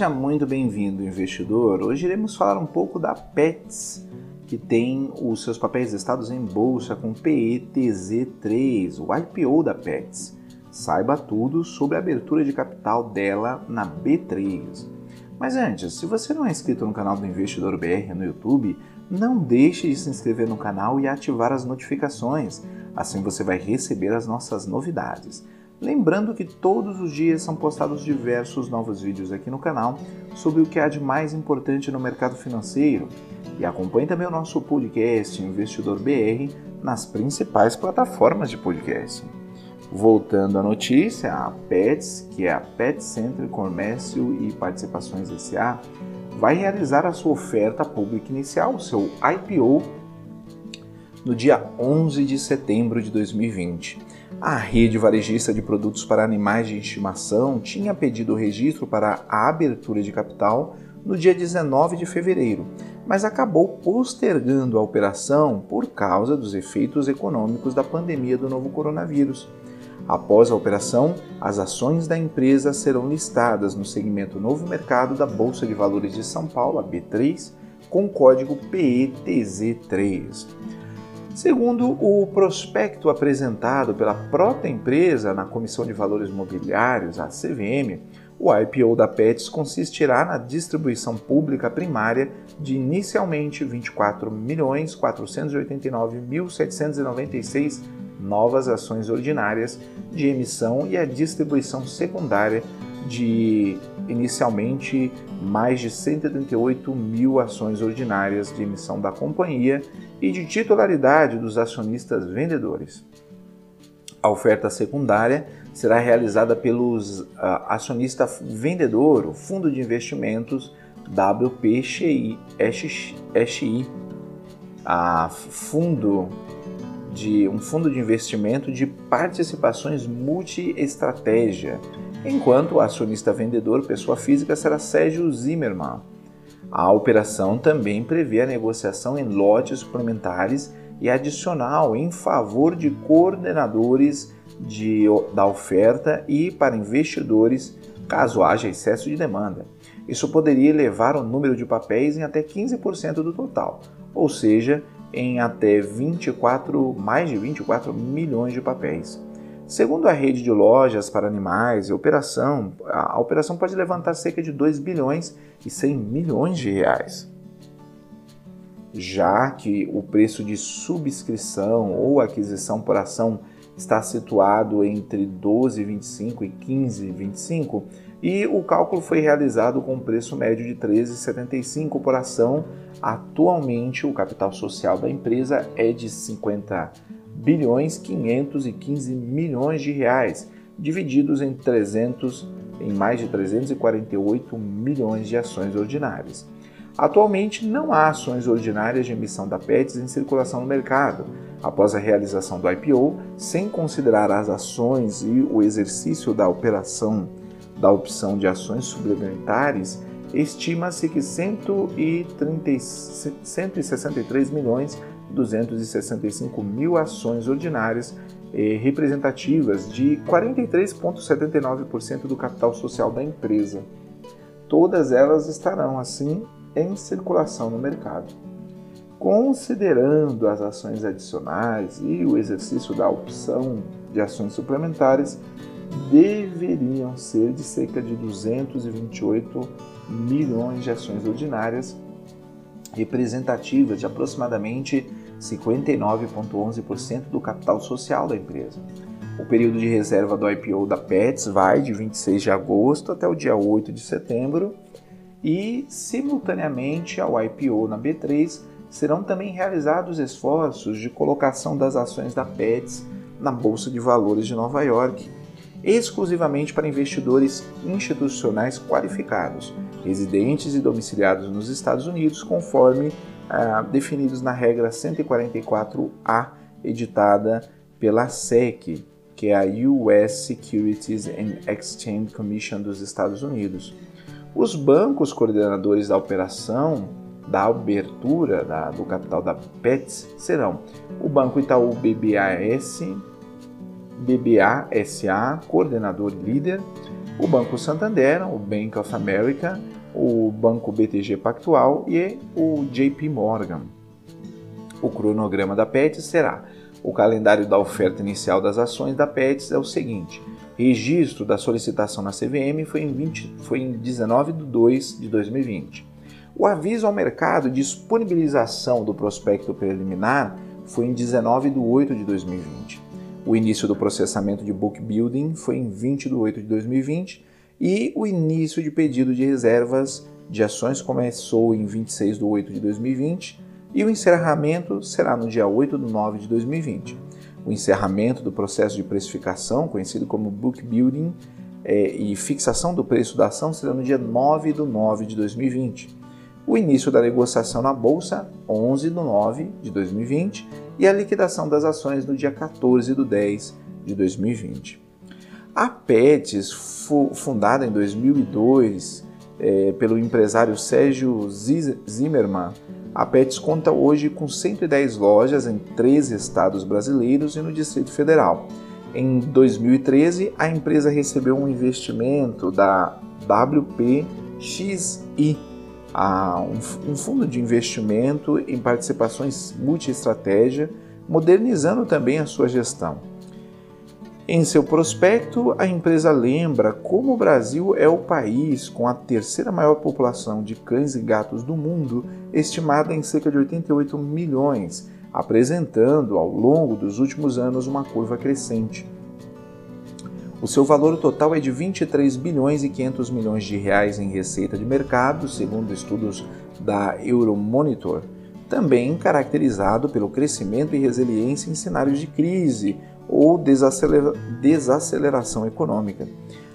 Seja muito bem-vindo, investidor. Hoje iremos falar um pouco da Pets, que tem os seus papéis listados em bolsa com PETZ3, o IPO da Pets. Saiba tudo sobre a abertura de capital dela na B3. Mas antes, se você não é inscrito no canal do Investidor BR no YouTube, não deixe de se inscrever no canal e ativar as notificações. Assim você vai receber as nossas novidades. Lembrando que todos os dias são postados diversos novos vídeos aqui no canal sobre o que há de mais importante no mercado financeiro. E acompanhe também o nosso podcast Investidor BR nas principais plataformas de podcast. Voltando à notícia, a Pets, que é a Pet Center Comércio e Participações SA, vai realizar a sua oferta pública inicial, seu IPO, no dia 11 de setembro de 2020. A rede varejista de produtos para animais de estimação tinha pedido registro para a abertura de capital no dia 19 de fevereiro, mas acabou postergando a operação por causa dos efeitos econômicos da pandemia do novo coronavírus. Após a operação, as ações da empresa serão listadas no segmento Novo Mercado da Bolsa de Valores de São Paulo, a B3, com código PETZ3. Segundo o prospecto apresentado pela própria empresa na Comissão de Valores Mobiliários, a CVM, o IPO da Pets consistirá na distribuição pública primária de inicialmente 24.489.796 novas ações ordinárias de emissão e a distribuição secundária de inicialmente mais de 138 mil ações ordinárias de emissão da companhia e de titularidade dos acionistas vendedores. A oferta secundária será realizada pelos uh, acionista vendedor, o Fundo de Investimentos WPXI, a fundo de um fundo de investimento de participações multi-estratégia, enquanto o acionista vendedor, pessoa física, será Sérgio Zimmermann. A operação também prevê a negociação em lotes suplementares e adicional em favor de coordenadores de, da oferta e para investidores, caso haja excesso de demanda. Isso poderia elevar o número de papéis em até 15% do total, ou seja, em até 24, mais de 24 milhões de papéis. Segundo a rede de lojas para animais, a operação, a operação pode levantar cerca de 2 bilhões e 100 milhões de reais. Já que o preço de subscrição ou aquisição por ação está situado entre 12,25 e 15,25 e o cálculo foi realizado com um preço médio de 13,75 por ação. Atualmente, o capital social da empresa é de 50 bilhões 515 milhões de reais, divididos em 300 em mais de 348 milhões de ações ordinárias. Atualmente não há ações ordinárias de emissão da PETS em circulação no mercado. Após a realização do IPO, sem considerar as ações e o exercício da operação da opção de ações suplementares, estima-se que 130, 163 milhões 265 mil ações ordinárias representativas de 43,79% do capital social da empresa. Todas elas estarão, assim, em circulação no mercado. Considerando as ações adicionais e o exercício da opção de ações suplementares, deveriam ser de cerca de 228 milhões de ações ordinárias, representativas de aproximadamente 59,11% do capital social da empresa. O período de reserva do IPO da Pets vai de 26 de agosto até o dia 8 de setembro e, simultaneamente ao IPO na B3, serão também realizados esforços de colocação das ações da Pets na Bolsa de Valores de Nova York, exclusivamente para investidores institucionais qualificados, residentes e domiciliados nos Estados Unidos, conforme ah, definidos na regra 144A, editada pela SEC, que é a US Securities and Exchange Commission dos Estados Unidos. Os bancos coordenadores da operação da abertura da, do capital da PETS serão o Banco Itaú BBAS, BBA SA, coordenador líder, o Banco Santander, o Bank of America, o Banco BTG Pactual e o JP Morgan. O cronograma da PETS será: o calendário da oferta inicial das ações da PETS é o seguinte: registro da solicitação na CVM foi em, 20, foi em 19 de 2 de 2020. O aviso ao mercado de disponibilização do prospecto preliminar foi em 19 de 8 de 2020. O início do processamento de book building foi em 20 de 8 de 2020 e o início de pedido de reservas de ações começou em 26 de 8 de 2020 e o encerramento será no dia 8 de 9 de 2020. O encerramento do processo de precificação, conhecido como book building, é, e fixação do preço da ação será no dia 9 de 9 de 2020. O início da negociação na Bolsa, 11 de 9 de 2020, e a liquidação das ações no dia 14 de 10 de 2020. A PETS, fundada em 2002 é, pelo empresário Sérgio Zimmermann, a conta hoje com 110 lojas em 13 estados brasileiros e no Distrito Federal. Em 2013, a empresa recebeu um investimento da WPXI, um fundo de investimento em participações multiestratégia, modernizando também a sua gestão. Em seu prospecto, a empresa lembra como o Brasil é o país com a terceira maior população de cães e gatos do mundo, estimada em cerca de 88 milhões, apresentando ao longo dos últimos anos uma curva crescente. O seu valor total é de 23 bilhões e 500 milhões de reais em receita de mercado, segundo estudos da Euromonitor, também caracterizado pelo crescimento e resiliência em cenários de crise ou desacelera desaceleração econômica.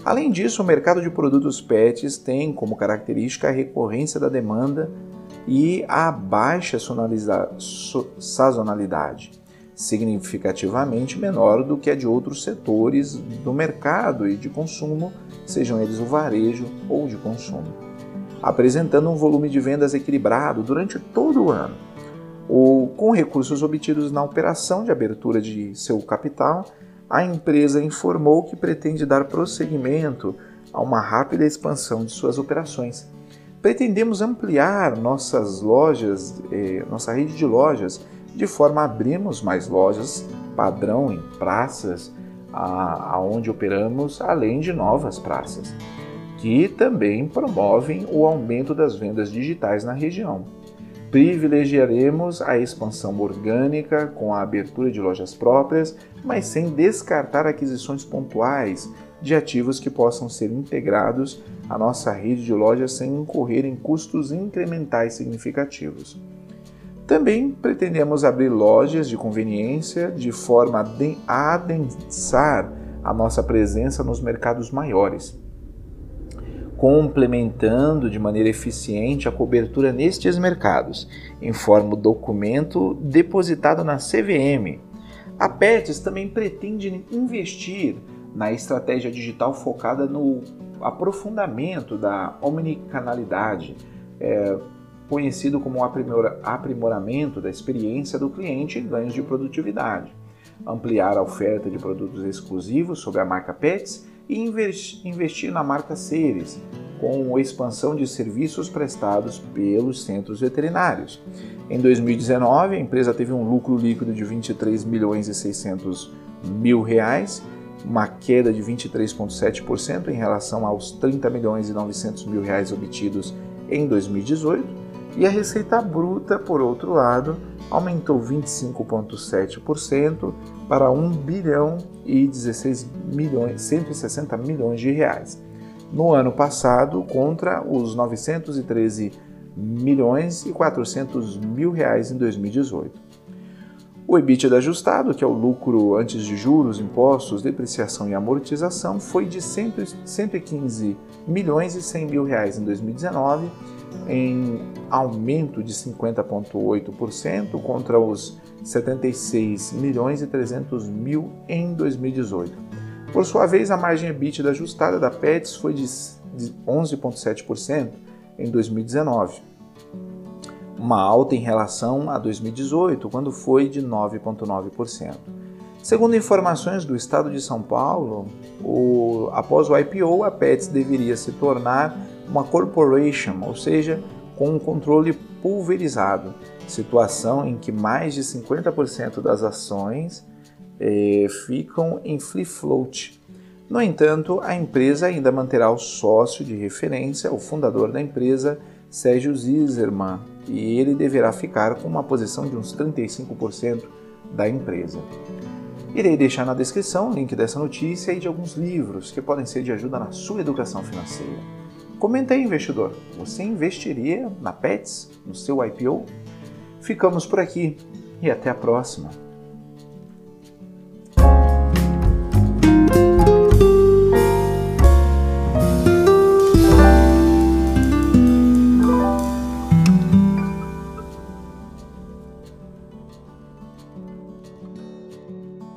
Além disso, o mercado de produtos PETs tem como característica a recorrência da demanda e a baixa sazonalidade significativamente menor do que a de outros setores do mercado e de consumo, sejam eles o varejo ou de consumo, apresentando um volume de vendas equilibrado durante todo o ano. O, com recursos obtidos na operação de abertura de seu capital, a empresa informou que pretende dar prosseguimento a uma rápida expansão de suas operações. Pretendemos ampliar nossas lojas, eh, nossa rede de lojas de forma a abrirmos mais lojas padrão em praças aonde operamos, além de novas praças, que também promovem o aumento das vendas digitais na região. Privilegiaremos a expansão orgânica com a abertura de lojas próprias, mas sem descartar aquisições pontuais de ativos que possam ser integrados à nossa rede de lojas sem incorrer em custos incrementais significativos. Também pretendemos abrir lojas de conveniência de forma a adensar a nossa presença nos mercados maiores, complementando de maneira eficiente a cobertura nestes mercados, em forma documento depositado na CVM. A PETS também pretende investir na estratégia digital focada no aprofundamento da omnicanalidade, é, conhecido como aprimoramento da experiência do cliente e ganhos de produtividade, ampliar a oferta de produtos exclusivos sob a marca Pets e investir na marca Ceres, com expansão de serviços prestados pelos centros veterinários. Em 2019, a empresa teve um lucro líquido de 23 milhões e 600 mil reais, uma queda de 23,7% em relação aos 30 milhões e 900 mil reais obtidos em 2018 e a receita bruta, por outro lado, aumentou 25,7% para 1 bilhão e 16 milhões, 160 milhões de reais. No ano passado, contra os 913 milhões e 400 mil reais em 2018. O EBITDA ajustado, que é o lucro antes de juros, impostos, depreciação e amortização, foi de 115 milhões e 100 mil reais em 2019 em aumento de 50,8% contra os 76 milhões e 300 mil em 2018. Por sua vez, a margem EBITDA ajustada da Pets foi de 11,7% em 2019, uma alta em relação a 2018, quando foi de 9,9%. Segundo informações do Estado de São Paulo, o, após o IPO, a Pets deveria se tornar uma corporation, ou seja, com um controle pulverizado, situação em que mais de 50% das ações eh, ficam em free float. No entanto, a empresa ainda manterá o sócio de referência, o fundador da empresa, Sérgio Zizerman, e ele deverá ficar com uma posição de uns 35% da empresa. Irei deixar na descrição o link dessa notícia e de alguns livros que podem ser de ajuda na sua educação financeira. Comenta aí, investidor, você investiria na Pets, no seu IPO? Ficamos por aqui e até a próxima!